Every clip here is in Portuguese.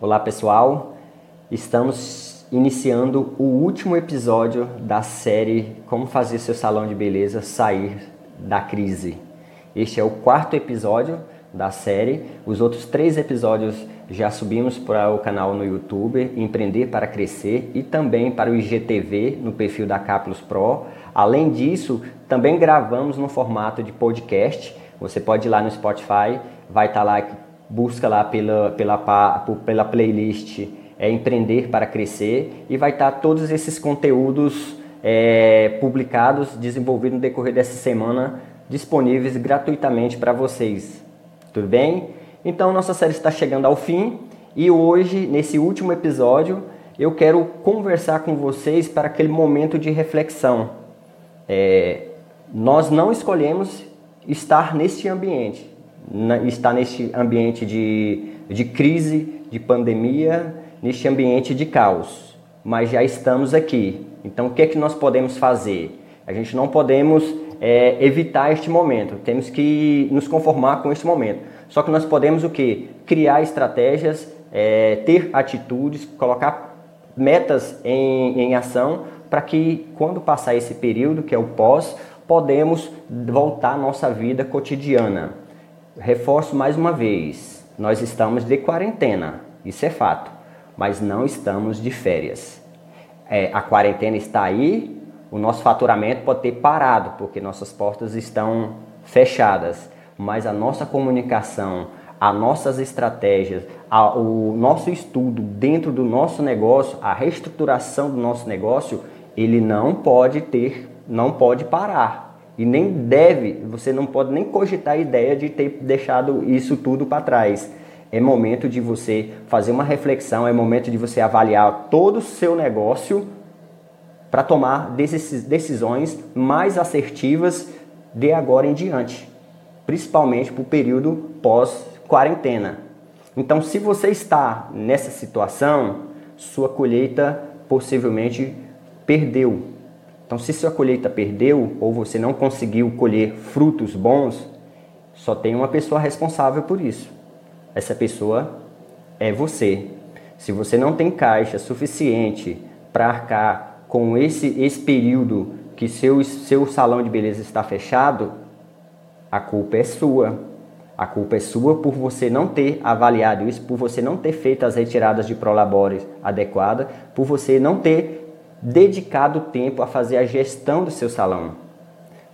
Olá pessoal, estamos iniciando o último episódio da série Como Fazer Seu Salão de Beleza Sair da Crise. Este é o quarto episódio da série. Os outros três episódios já subimos para o canal no YouTube Empreender para Crescer e também para o IGTV no perfil da Caplos Pro. Além disso, também gravamos no formato de podcast. Você pode ir lá no Spotify, vai estar tá lá busca lá pela, pela, pela playlist é, Empreender para Crescer e vai estar todos esses conteúdos é, publicados, desenvolvidos no decorrer dessa semana, disponíveis gratuitamente para vocês. Tudo bem? Então, nossa série está chegando ao fim e hoje, nesse último episódio, eu quero conversar com vocês para aquele momento de reflexão. É, nós não escolhemos estar neste ambiente está neste ambiente de, de crise, de pandemia, neste ambiente de caos. Mas já estamos aqui. Então, o que é que nós podemos fazer? A gente não podemos é, evitar este momento. Temos que nos conformar com este momento. Só que nós podemos o que? Criar estratégias, é, ter atitudes, colocar metas em, em ação para que quando passar esse período, que é o pós, podemos voltar à nossa vida cotidiana reforço mais uma vez: nós estamos de quarentena, isso é fato, mas não estamos de férias. É, a quarentena está aí, o nosso faturamento pode ter parado, porque nossas portas estão fechadas, mas a nossa comunicação, as nossas estratégias, a, o nosso estudo dentro do nosso negócio, a reestruturação do nosso negócio, ele não pode ter, não pode parar e nem deve, você não pode nem cogitar a ideia de ter deixado isso tudo para trás. É momento de você fazer uma reflexão, é momento de você avaliar todo o seu negócio para tomar decisões mais assertivas de agora em diante, principalmente para o período pós-quarentena. Então, se você está nessa situação, sua colheita possivelmente perdeu, então, se sua colheita perdeu ou você não conseguiu colher frutos bons, só tem uma pessoa responsável por isso. Essa pessoa é você. Se você não tem caixa suficiente para arcar com esse, esse período que seu, seu salão de beleza está fechado, a culpa é sua. A culpa é sua por você não ter avaliado isso, por você não ter feito as retiradas de prolabores adequadas, por você não ter dedicado tempo a fazer a gestão do seu salão.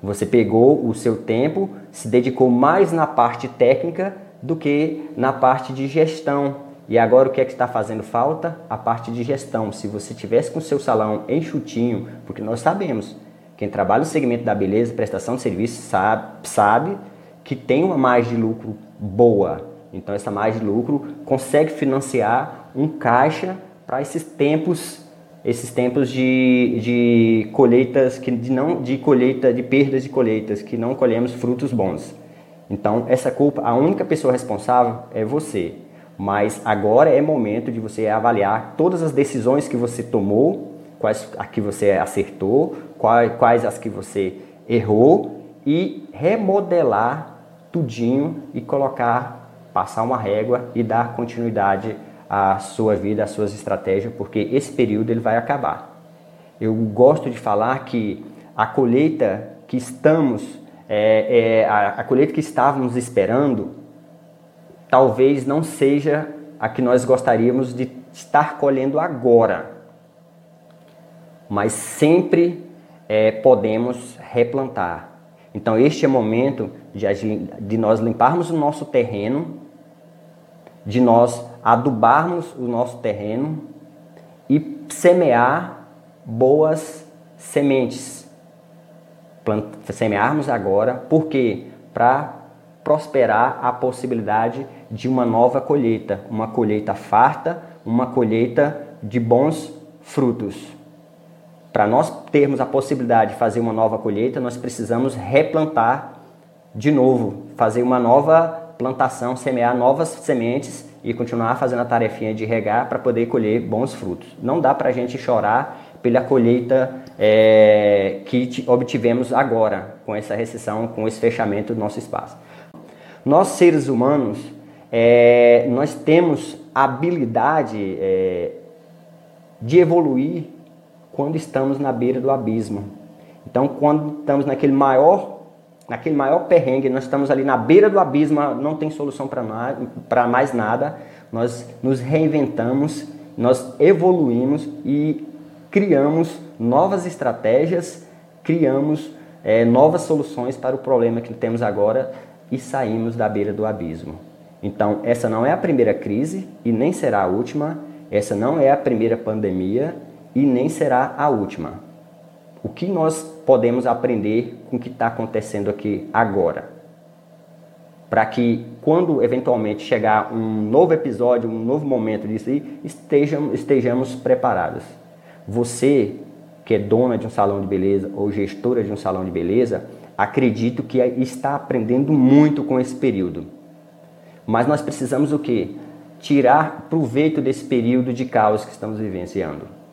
Você pegou o seu tempo, se dedicou mais na parte técnica do que na parte de gestão. E agora o que é que está fazendo falta? A parte de gestão. Se você tivesse com o seu salão enxutinho, porque nós sabemos, quem trabalha no segmento da beleza, prestação de serviço, sabe, sabe que tem uma margem de lucro boa. Então essa margem de lucro consegue financiar um caixa para esses tempos esses tempos de, de colheitas que de não de colheita de perdas de colheitas que não colhemos frutos bons. Então essa culpa, a única pessoa responsável é você. Mas agora é momento de você avaliar todas as decisões que você tomou, quais a que você acertou, quais, quais as que você errou e remodelar tudinho e colocar, passar uma régua e dar continuidade a sua vida, as suas estratégias, porque esse período ele vai acabar. Eu gosto de falar que a colheita que estamos, é, é, a, a colheita que estávamos esperando, talvez não seja a que nós gostaríamos de estar colhendo agora, mas sempre é, podemos replantar. Então, este é o momento de, de nós limparmos o nosso terreno, de nós adubarmos o nosso terreno e semear boas sementes. Plant semearmos agora, porque para prosperar a possibilidade de uma nova colheita, uma colheita farta, uma colheita de bons frutos. Para nós termos a possibilidade de fazer uma nova colheita, nós precisamos replantar de novo, fazer uma nova plantação, semear novas sementes e continuar fazendo a tarefinha de regar para poder colher bons frutos. Não dá para a gente chorar pela colheita é, que obtivemos agora, com essa recessão, com esse fechamento do nosso espaço. Nós, seres humanos, é, nós temos habilidade é, de evoluir quando estamos na beira do abismo. Então, quando estamos naquele maior, naquele maior perrengue, nós estamos ali na beira do abismo, não tem solução para mais nada, nós nos reinventamos, nós evoluímos e criamos novas estratégias, criamos é, novas soluções para o problema que temos agora e saímos da beira do abismo. Então, essa não é a primeira crise e nem será a última, essa não é a primeira pandemia e nem será a última. O que nós podemos aprender com o que está acontecendo aqui agora? Para que quando eventualmente chegar um novo episódio, um novo momento disso aí, estejamos, estejamos preparados. Você que é dona de um salão de beleza ou gestora de um salão de beleza, acredito que está aprendendo muito com esse período. Mas nós precisamos o quê? Tirar proveito desse período de caos que estamos vivenciando.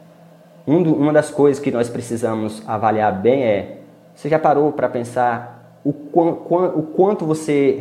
Um do, uma das coisas que nós precisamos avaliar bem é: você já parou para pensar o, quão, o quanto você